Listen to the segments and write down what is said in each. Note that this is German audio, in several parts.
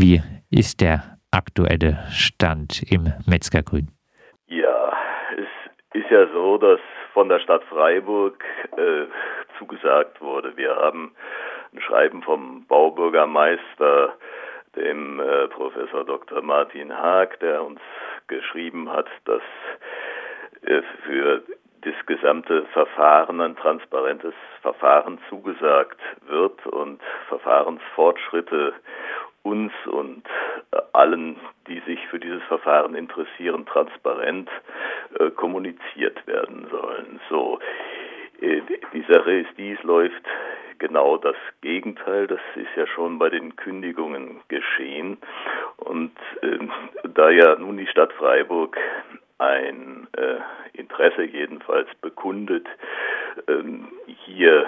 Wie ist der aktuelle Stand im Metzgergrün? Ja, es ist ja so, dass von der Stadt Freiburg äh, zugesagt wurde. Wir haben ein Schreiben vom Baubürgermeister, dem äh, Professor Dr. Martin Haag, der uns geschrieben hat, dass äh, für das gesamte Verfahren ein transparentes Verfahren zugesagt wird und Verfahrensfortschritte uns und allen, die sich für dieses Verfahren interessieren, transparent äh, kommuniziert werden sollen. So, äh, die Sache ist dies, läuft genau das Gegenteil. Das ist ja schon bei den Kündigungen geschehen. Und äh, da ja nun die Stadt Freiburg ein äh, Interesse jedenfalls bekundet, ähm, hier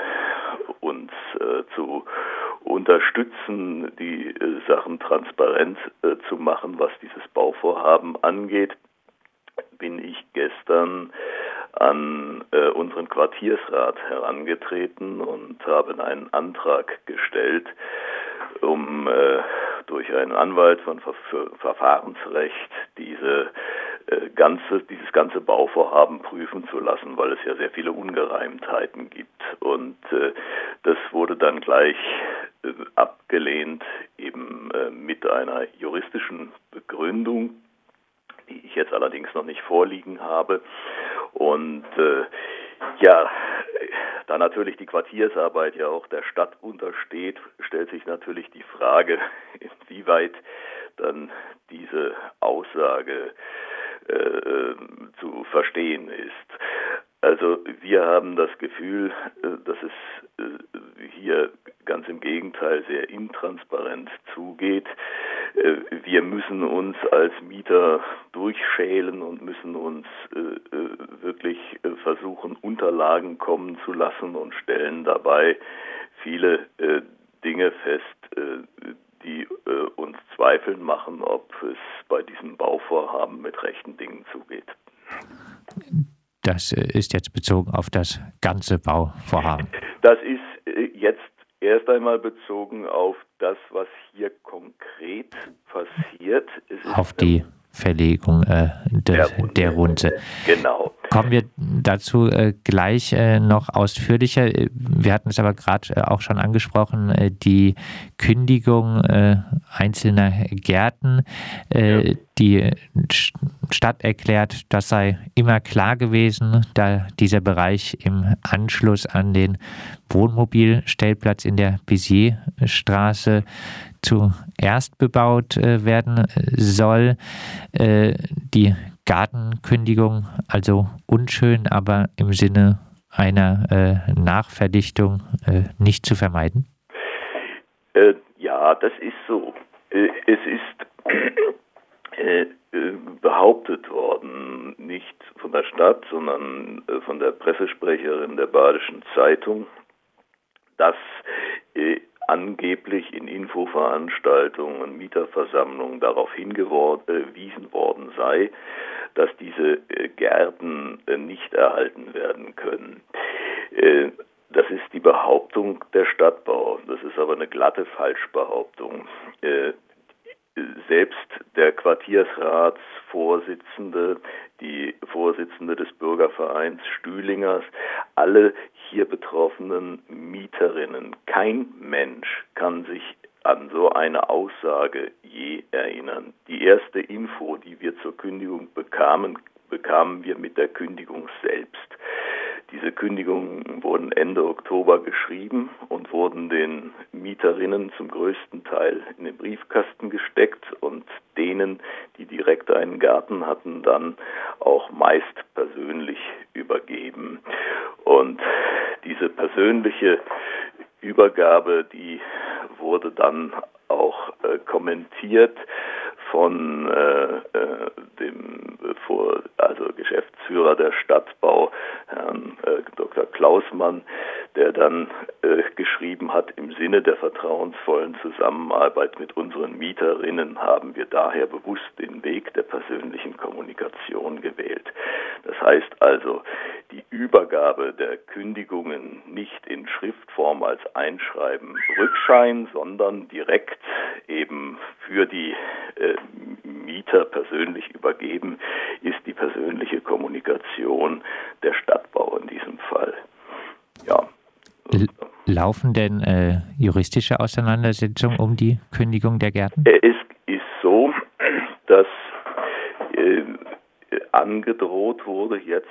uns äh, zu unterstützen, die äh, Sachen transparent äh, zu machen, was dieses Bauvorhaben angeht, bin ich gestern an äh, unseren Quartiersrat herangetreten und habe einen Antrag gestellt, um durch einen Anwalt von Ver Verfahrensrecht diese ganze, dieses ganze Bauvorhaben prüfen zu lassen, weil es ja sehr viele Ungereimtheiten gibt. Und das wurde dann gleich abgelehnt, eben äh, mit einer juristischen Begründung, die ich jetzt allerdings noch nicht vorliegen habe. Und äh, ja, da natürlich die Quartiersarbeit ja auch der Stadt untersteht, stellt sich natürlich die Frage, inwieweit dann diese Aussage äh, äh, zu verstehen ist. Also wir haben das Gefühl, äh, dass es äh, hier ganz im Gegenteil sehr intransparent zugeht. Wir müssen uns als Mieter durchschälen und müssen uns wirklich versuchen, Unterlagen kommen zu lassen und stellen dabei viele Dinge fest, die äh, uns zweifeln machen, ob es bei diesem Bauvorhaben mit rechten Dingen zugeht. Das äh, ist jetzt bezogen auf das ganze Bauvorhaben. Das ist äh, jetzt erst einmal bezogen auf das, was hier konkret passiert. auf die Verlegung äh, de, der, Runde. Genau. Kommen wir dazu äh, gleich äh, noch ausführlicher. Wir hatten es aber gerade äh, auch schon angesprochen, äh, die Kündigung äh, einzelner Gärten. Ja. Die Stadt erklärt, das sei immer klar gewesen, da dieser Bereich im Anschluss an den Wohnmobilstellplatz in der Bizierstraße zuerst bebaut äh, werden soll. Äh, die Gartenkündigung also unschön, aber im Sinne einer äh, Nachverdichtung äh, nicht zu vermeiden? Äh, ja, das ist so. Äh, es ist behauptet worden, nicht von der Stadt, sondern von der Pressesprecherin der Badischen Zeitung, dass angeblich in Infoveranstaltungen Mieterversammlungen darauf hingewiesen worden sei, dass diese äh, Gärten äh, nicht erhalten werden können. Äh, das ist die Behauptung der Stadtbau. Das ist aber eine glatte Falschbehauptung selbst der Quartiersratsvorsitzende, die Vorsitzende des Bürgervereins Stühlingers, alle hier betroffenen Mieterinnen, kein Mensch kann sich an so eine Aussage je erinnern. Die erste Info, die wir zur Kündigung bekamen, bekamen wir mit der Kündigung selbst. Diese Kündigungen wurden Ende Oktober geschrieben und wurden den Mieterinnen zum größten Teil in den Briefkasten gesteckt und denen, die direkt einen Garten hatten, dann auch meist persönlich übergeben. Und diese persönliche Übergabe, die wurde dann auch äh, kommentiert von äh, äh, dem vor, also Geschäftsführer der Stadtbau, Herrn äh, Dr. Klausmann, der dann äh, geschrieben hat, im Sinne der vertrauensvollen Zusammenarbeit mit unseren Mieterinnen haben wir daher bewusst den Weg der persönlichen Kommunikation gewählt. Das heißt also, die Übergabe der Kündigungen nicht in Schriftform als Einschreiben Rückschein, sondern direkt eben für die äh, Mieter persönlich übergeben, ist die persönliche Kommunikation der Stadtbau in diesem Fall. Ja. Laufen denn äh, juristische Auseinandersetzungen um die Kündigung der Gärten? Es ist so, dass äh, angedroht wurde jetzt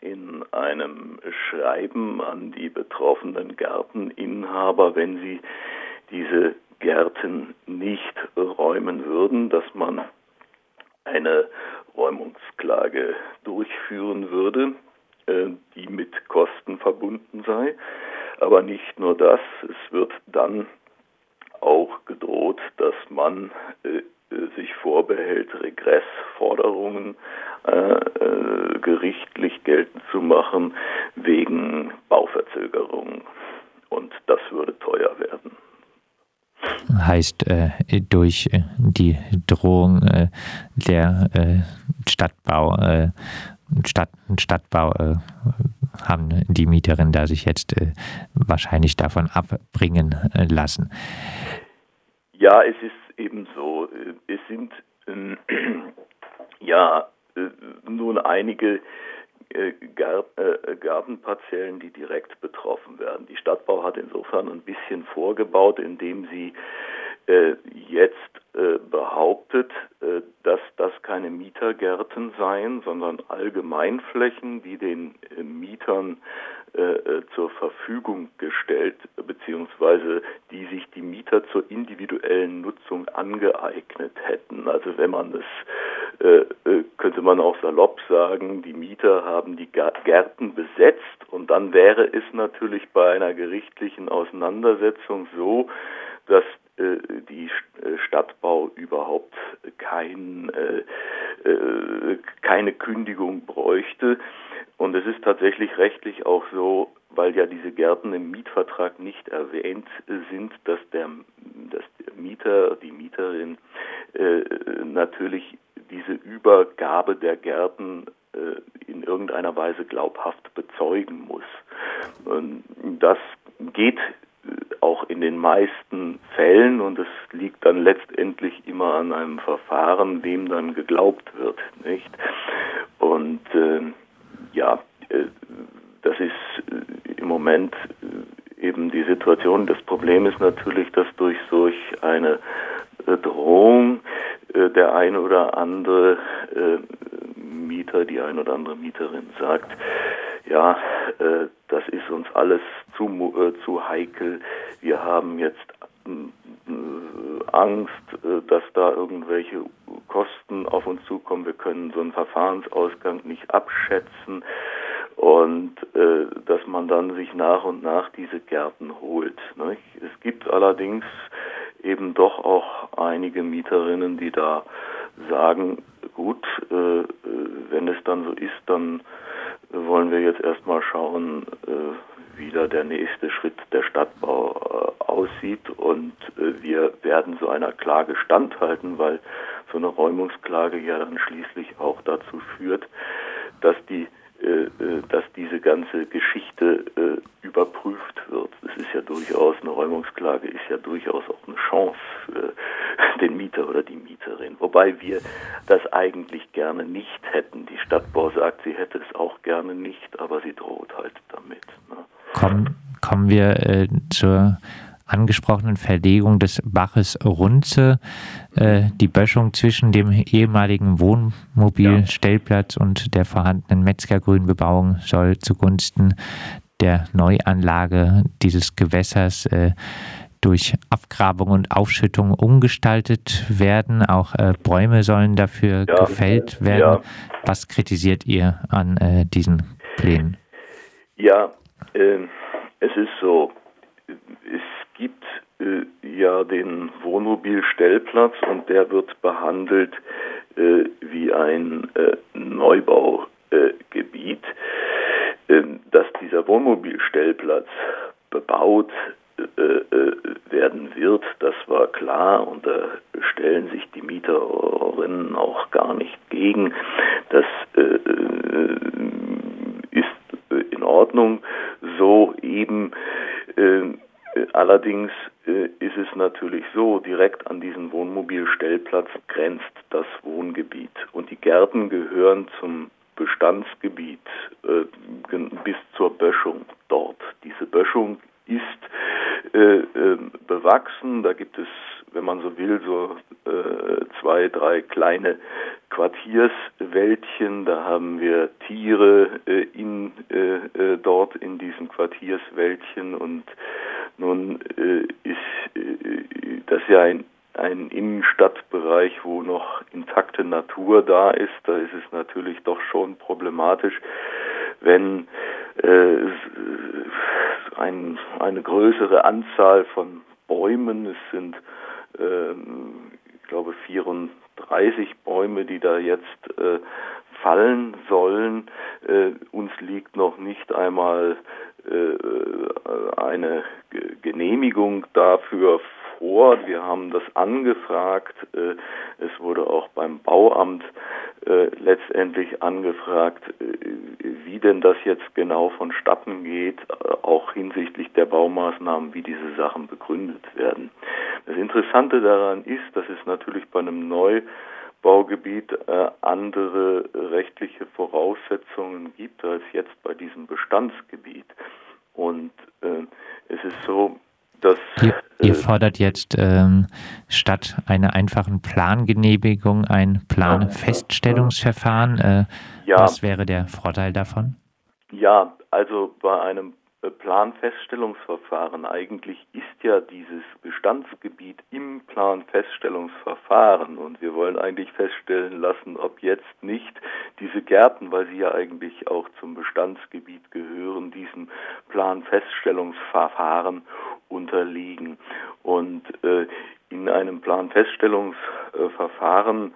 in einem Schreiben an die betroffenen Gärteninhaber, wenn sie diese Gärten nicht räumen würden, dass man eine Räumungsklage durchführen würde, äh, die mit Kosten verbunden sei. Aber nicht nur das, es wird dann auch gedroht, dass man äh, sich vorbehält, Regressforderungen äh, äh, gerichtlich geltend zu machen wegen Bauverzögerungen. Und das würde teuer werden. Heißt, äh, durch äh, die Drohung äh, der äh, Stadtbau, Stadt, Stadtbau haben die Mieterinnen da sich jetzt wahrscheinlich davon abbringen lassen. Ja, es ist eben so. Es sind ähm, ja nun einige äh, äh, Gartenparzellen, die direkt betroffen werden. Die Stadtbau hat insofern ein bisschen vorgebaut, indem sie äh, jetzt behauptet, dass das keine Mietergärten seien, sondern Allgemeinflächen, die den Mietern zur Verfügung gestellt beziehungsweise die sich die Mieter zur individuellen Nutzung angeeignet hätten. Also wenn man es äh, äh, könnte man auch salopp sagen, die Mieter haben die Gärten besetzt und dann wäre es natürlich bei einer gerichtlichen Auseinandersetzung so, dass äh, die Stadtbau überhaupt kein, keine Kündigung bräuchte. Und es ist tatsächlich rechtlich auch so, weil ja diese Gärten im Mietvertrag nicht erwähnt sind, dass der, dass der Mieter, die Mieterin äh, natürlich diese Übergabe der Gärten äh, in irgendeiner Weise glaubhaft bezeugen muss. Das geht äh, auch in den meisten Fällen und es liegt dann letztendlich immer an einem Verfahren, dem dann geglaubt wird, nicht? Und äh, ja, äh, das ist äh, im Moment äh, eben die Situation. Das Problem ist natürlich, dass durch solch eine Drohung äh, der eine oder andere Mieter, die eine oder andere Mieterin sagt, ja, das ist uns alles zu, äh, zu heikel, wir haben jetzt äh, Angst, äh, dass da irgendwelche Kosten auf uns zukommen, wir können so einen Verfahrensausgang nicht abschätzen und äh, dass man dann sich nach und nach diese Gärten holt. Nicht? Es gibt allerdings eben doch auch einige Mieterinnen, die da sagen, gut, äh, wenn es dann so ist, dann wollen wir jetzt erstmal schauen, äh, wie da der nächste Schritt der Stadtbau äh, aussieht. Und äh, wir werden so einer Klage standhalten, weil so eine Räumungsklage ja dann schließlich auch dazu führt, dass die dass diese ganze Geschichte äh, überprüft wird. Das ist ja durchaus, eine Räumungsklage ist ja durchaus auch eine Chance für den Mieter oder die Mieterin. Wobei wir das eigentlich gerne nicht hätten. Die Stadtbau sagt, sie hätte es auch gerne nicht, aber sie droht halt damit. Ne? Kommen, kommen wir äh, zur angesprochenen Verlegung des Baches Runze, äh, die Böschung zwischen dem ehemaligen Wohnmobilstellplatz ja. und der vorhandenen Metzgergrünbebauung soll zugunsten der Neuanlage dieses Gewässers äh, durch Abgrabung und Aufschüttung umgestaltet werden. Auch äh, Bäume sollen dafür ja, gefällt werden. Ja. Was kritisiert ihr an äh, diesen Plänen? Ja, ähm, es ist so, es gibt äh, ja den Wohnmobilstellplatz und der wird behandelt äh, wie ein äh, Neubaugebiet. Ähm, dass dieser Wohnmobilstellplatz bebaut äh, äh, werden wird, das war klar und da stellen sich die Mieterinnen auch gar nicht gegen. Das äh, ist in Ordnung. So eben Allerdings äh, ist es natürlich so, direkt an diesen Wohnmobilstellplatz grenzt das Wohngebiet. Und die Gärten gehören zum Bestandsgebiet äh, bis zur Böschung dort. Diese Böschung ist äh, äh, bewachsen, da gibt es, wenn man so will, so äh, zwei, drei kleine Quartierswäldchen, da haben wir Tiere äh, in, äh, dort in diesen Quartierswäldchen. Und nun ja ein Innenstadtbereich, wo noch intakte Natur da ist, da ist es natürlich doch schon problematisch, wenn äh, ein, eine größere Anzahl von Bäumen, es sind, äh, ich glaube, 34 Bäume, die da jetzt äh, fallen sollen. Äh, uns liegt noch nicht einmal äh, eine Genehmigung dafür vor. Wir haben das angefragt. Äh, es wurde auch beim Bauamt äh, letztendlich angefragt, äh, wie denn das jetzt genau vonstatten geht, auch hinsichtlich der Baumaßnahmen, wie diese Sachen begründet werden. Das Interessante daran ist, dass es natürlich bei einem Neubaugebiet andere rechtliche Voraussetzungen gibt als jetzt bei diesem Bestandsgebiet. Und es ist so, dass ihr, ihr, fordert jetzt ähm, statt einer einfachen Plangenehmigung ein Planfeststellungsverfahren. Äh, ja. Was wäre der Vorteil davon? Ja, also bei einem Planfeststellungsverfahren. Eigentlich ist ja dieses Bestandsgebiet im Planfeststellungsverfahren und wir wollen eigentlich feststellen lassen, ob jetzt nicht diese Gärten, weil sie ja eigentlich auch zum Bestandsgebiet gehören, diesem Planfeststellungsverfahren unterliegen. Und äh, in einem Planfeststellungsverfahren,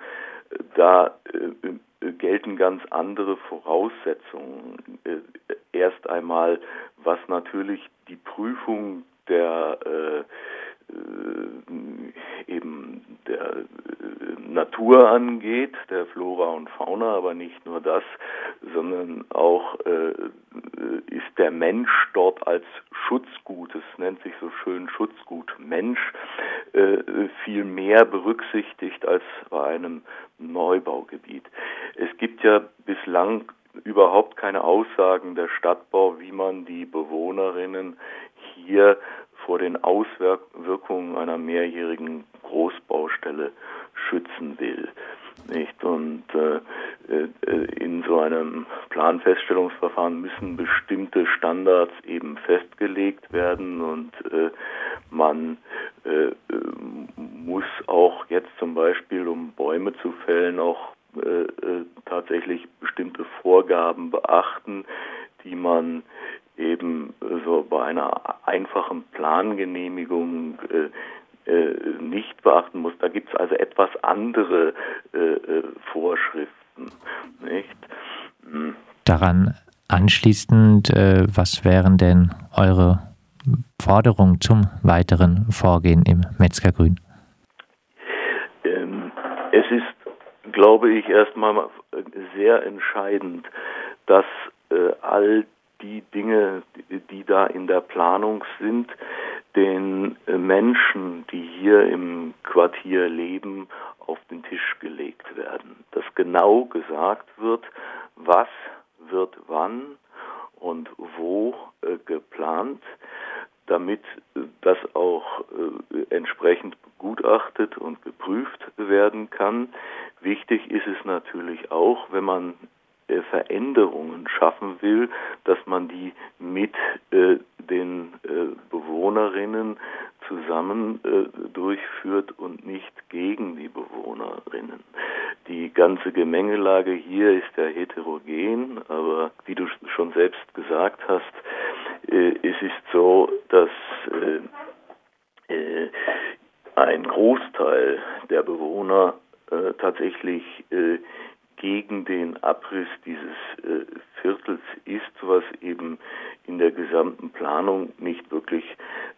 äh, da äh, gelten ganz andere Voraussetzungen. Äh, erst einmal, was natürlich die Prüfung der eben der Natur angeht, der Flora und Fauna, aber nicht nur das, sondern auch äh, ist der Mensch dort als Schutzgut, nennt sich so schön Schutzgut Mensch, äh, viel mehr berücksichtigt als bei einem Neubaugebiet. Es gibt ja bislang überhaupt keine Aussagen der Stadtbau, wie man die Bewohnerinnen hier vor den Auswirkungen einer mehrjährigen Großbaustelle schützen will. Nicht? Und äh, in so einem Planfeststellungsverfahren müssen bestimmte Standards eben festgelegt werden und äh, man äh, muss auch jetzt zum Beispiel, um Bäume zu fällen, auch äh, äh, tatsächlich bestimmte Vorgaben beachten, die man eben so bei einer einfachen Plangenehmigung äh, äh, nicht beachten muss. Da gibt es also etwas andere äh, äh, Vorschriften. Nicht? Hm. Daran anschließend, äh, was wären denn eure Forderungen zum weiteren Vorgehen im Metzgergrün? Ähm, es ist, glaube ich, erstmal sehr entscheidend, dass äh, all die Dinge, die da in der Planung sind, den äh, Menschen, die hier im Quartier leben, auf den Tisch gelegt werden. Dass genau gesagt wird, was wird wann und wo äh, geplant, damit äh, das auch äh, entsprechend begutachtet und geprüft werden kann. Wichtig ist es natürlich auch, wenn man Veränderungen schaffen will, dass man die mit äh, den äh, Bewohnerinnen zusammen äh, durchführt und nicht gegen die Bewohnerinnen. Die ganze Gemengelage hier ist ja heterogen, aber wie du schon selbst gesagt hast, äh, es ist so, dass äh, ein Großteil der Bewohner tatsächlich gegen den Abriss dieses äh, Viertels ist, was eben in der gesamten Planung nicht wirklich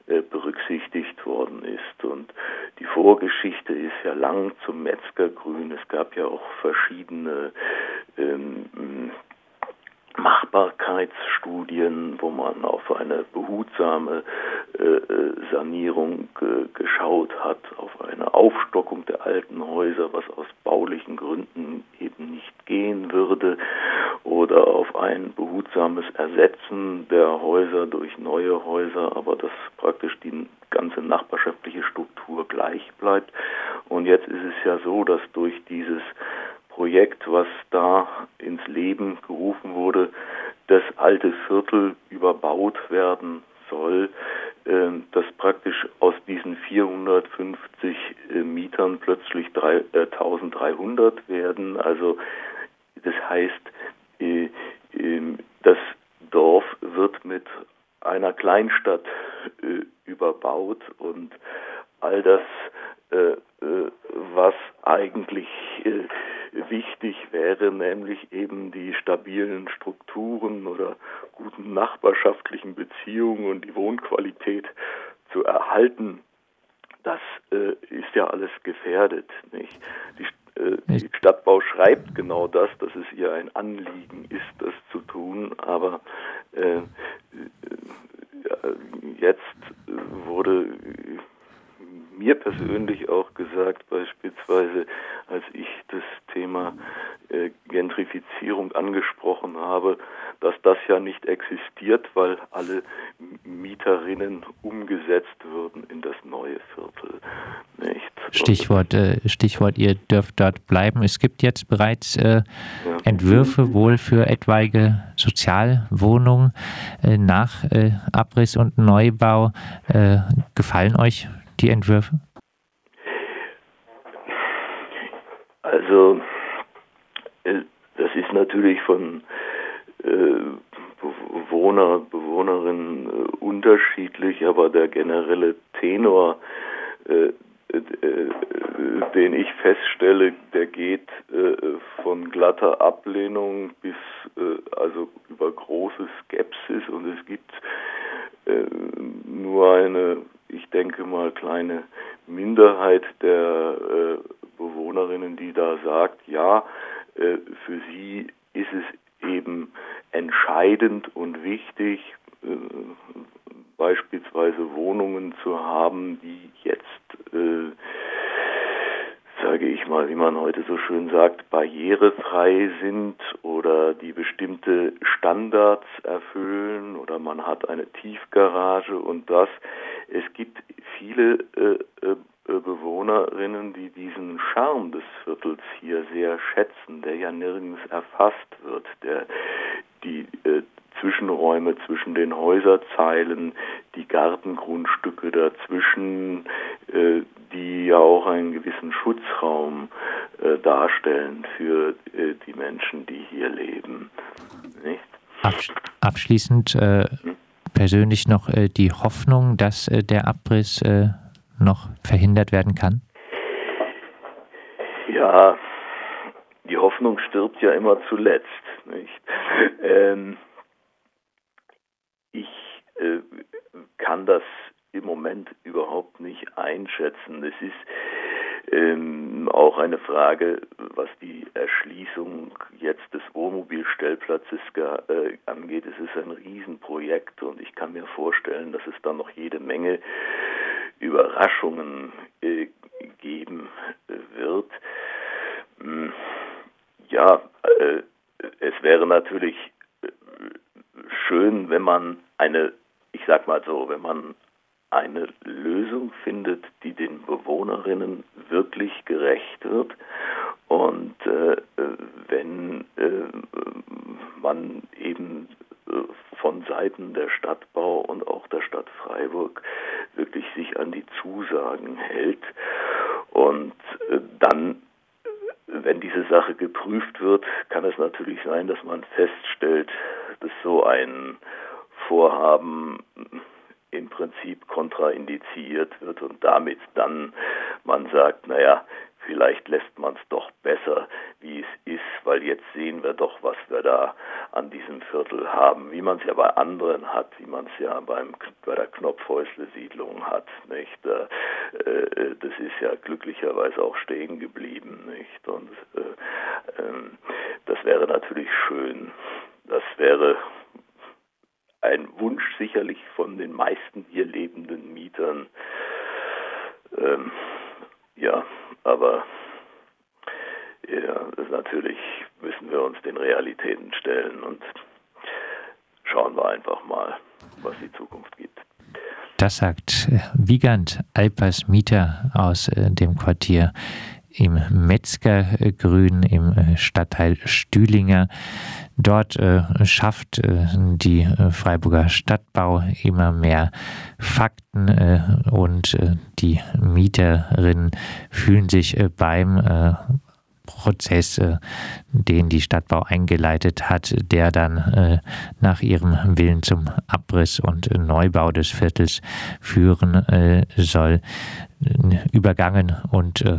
äh, berücksichtigt worden ist. Und die Vorgeschichte ist ja lang zum Metzgergrün. Es gab ja auch verschiedene ähm, Machbarkeitsstudien, wo man auf eine behutsame Sanierung geschaut hat, auf eine Aufstockung der alten Häuser, was aus baulichen Gründen eben nicht gehen würde, oder auf ein behutsames Ersetzen der Häuser durch neue Häuser, aber dass praktisch die ganze nachbarschaftliche Struktur gleich bleibt. Und jetzt ist es ja so, dass durch dieses Projekt, was da ins Leben gerufen wurde, das alte Viertel überbaut werden soll, ähm, dass praktisch aus diesen 450 äh, Mietern plötzlich 1300 äh, werden. Also das heißt, äh, ähm, das Dorf wird mit einer Kleinstadt überbaut und all das, was eigentlich wichtig wäre, nämlich eben die stabilen Strukturen oder guten nachbarschaftlichen Beziehungen und die Wohnqualität zu erhalten, das äh, ist ja alles gefährdet. Nicht? Die, äh, die Stadtbau schreibt genau das, dass es ihr ein Anliegen ist, das zu tun, aber äh, äh jetzt wurde mir persönlich auch gesagt, beispielsweise, als ich das Thema äh, Gentrifizierung angesprochen habe, dass das ja nicht existiert, weil alle Mieterinnen umgesetzt würden in das neue Viertel. Nicht? Stichwort, äh, Stichwort, ihr dürft dort bleiben. Es gibt jetzt bereits äh, ja. Entwürfe wohl für etwaige Sozialwohnungen äh, nach äh, Abriss und Neubau. Äh, gefallen euch die Entwürfe? Also, äh, das ist natürlich von äh, Bewohner, Bewohnerinnen äh, unterschiedlich, aber der generelle Tenor, den ich feststelle, der geht von glatter Ablehnung bis also über große Skepsis und es gibt nur eine ich denke mal, kleine Minderheit der äh, Bewohnerinnen, die da sagt, ja, äh, für sie ist es eben entscheidend und wichtig, äh, beispielsweise Wohnungen zu haben, die jetzt äh, sage ich mal, wie man heute so schön sagt, barrierefrei sind oder die bestimmte Standards erfüllen oder man hat eine Tiefgarage und das. Es gibt viele äh, äh, Bewohnerinnen, die diesen Charme des Viertels hier sehr schätzen, der ja nirgends erfasst wird, der die äh, Zwischenräume zwischen den Häuserzeilen, die Gartengrundstücke dazwischen, äh, die ja auch einen gewissen Schutzraum äh, darstellen für äh, die Menschen, die hier leben. Nicht? Abschließend äh? Persönlich noch äh, die Hoffnung, dass äh, der Abriss äh, noch verhindert werden kann? Ja, die Hoffnung stirbt ja immer zuletzt. Ähm, ich äh, kann das im Moment überhaupt nicht einschätzen. Es ist ähm, auch eine Frage, was die Wohnmobilstellplatzes äh, angeht. Es ist ein Riesenprojekt und ich kann mir vorstellen, dass es dann noch jede Menge Überraschungen äh, geben äh, wird. Hm, ja, äh, es wäre natürlich äh, schön, wenn man eine, ich sag mal so, wenn man eine Lösung findet, die den Bewohnerinnen wirklich gerecht wird. Und äh, wenn äh, man eben äh, von Seiten der Stadtbau und auch der Stadt Freiburg wirklich sich an die Zusagen hält und äh, dann wenn diese Sache geprüft wird, kann es natürlich sein, dass man feststellt, dass so ein Vorhaben im Prinzip kontraindiziert wird und damit dann man sagt, naja, vielleicht lässt man es doch besser, wie es ist, weil jetzt sehen wir doch, was wir da an diesem Viertel haben, wie man es ja bei anderen hat, wie man es ja beim, bei der Knopfhäusle-Siedlung hat, nicht? Äh, das ist ja glücklicherweise auch stehen geblieben, nicht? Und äh, äh, das wäre natürlich schön. Das wäre ein Wunsch sicherlich von den meisten hier lebenden Mietern. Ja, aber ja, natürlich müssen wir uns den Realitäten stellen und schauen wir einfach mal, was die Zukunft gibt. Das sagt Wiegand Alpers Mieter aus äh, dem Quartier im Metzgergrün im äh, Stadtteil Stühlinger. Dort äh, schafft äh, die äh, Freiburger Stadtbau immer mehr Fakten äh, und äh, die Mieterinnen fühlen sich beim Prozess, den die Stadtbau eingeleitet hat, der dann nach ihrem Willen zum Abriss und Neubau des Viertels führen soll, übergangen und äh,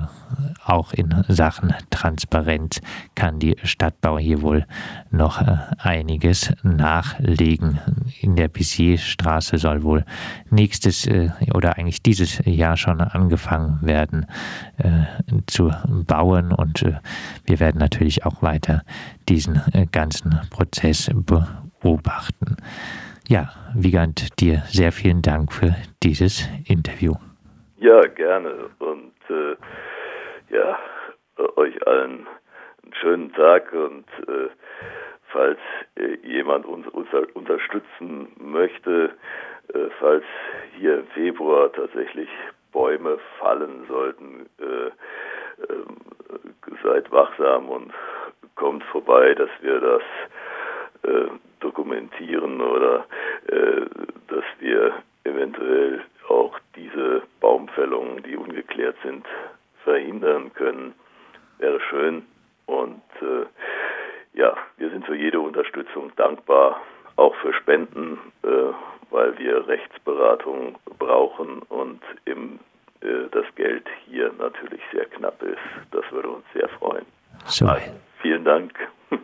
auch in Sachen Transparenz kann die Stadtbau hier wohl noch äh, einiges nachlegen. In der Bissierstraße soll wohl nächstes äh, oder eigentlich dieses Jahr schon angefangen werden äh, zu bauen und wir werden natürlich auch weiter diesen ganzen Prozess beobachten. Ja, Wiegand, dir sehr vielen Dank für dieses Interview. Ja, gerne. Und äh, ja, euch allen einen schönen Tag und äh, falls äh, jemand uns, uns, unterstützen möchte, äh, falls hier im Februar tatsächlich Bäume fallen sollten, äh, ähm, seid wachsam und kommt vorbei, dass wir das äh, dokumentieren oder dass wir eventuell auch diese Baumfällungen, die ungeklärt sind, verhindern können, wäre schön. Und äh, ja, wir sind für jede Unterstützung dankbar, auch für Spenden, äh, weil wir Rechtsberatung brauchen und im, äh, das Geld hier natürlich sehr knapp ist. Das würde uns sehr freuen. So. Also, vielen Dank.